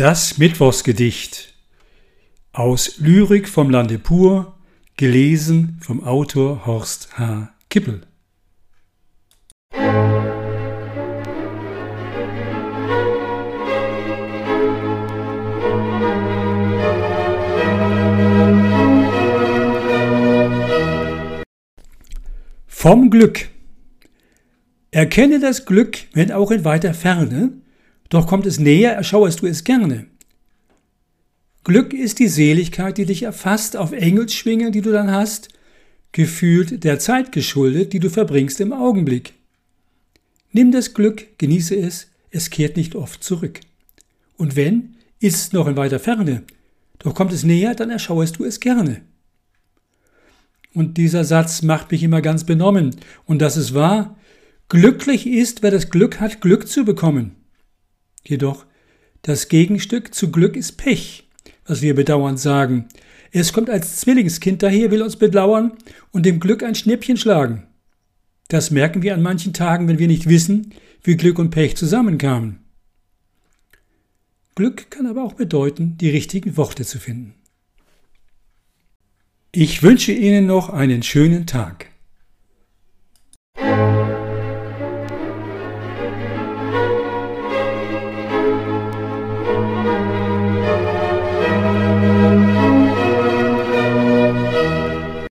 Das Mittwochsgedicht aus Lyrik vom Lande pur, gelesen vom Autor Horst H. Kippel. Vom Glück. Erkenne das Glück, wenn auch in weiter Ferne, doch kommt es näher, erschauerst du es gerne. Glück ist die Seligkeit, die dich erfasst auf Engelsschwingen, die du dann hast, gefühlt der Zeit geschuldet, die du verbringst im Augenblick. Nimm das Glück, genieße es, es kehrt nicht oft zurück. Und wenn, ist es noch in weiter Ferne, doch kommt es näher, dann erschauerst du es gerne. Und dieser Satz macht mich immer ganz benommen. Und das ist wahr. Glücklich ist, wer das Glück hat, Glück zu bekommen. Jedoch das Gegenstück zu Glück ist Pech, was wir bedauernd sagen. Es kommt als Zwillingskind daher, will uns bedauern und dem Glück ein Schnippchen schlagen. Das merken wir an manchen Tagen, wenn wir nicht wissen, wie Glück und Pech zusammenkamen. Glück kann aber auch bedeuten, die richtigen Worte zu finden. Ich wünsche Ihnen noch einen schönen Tag.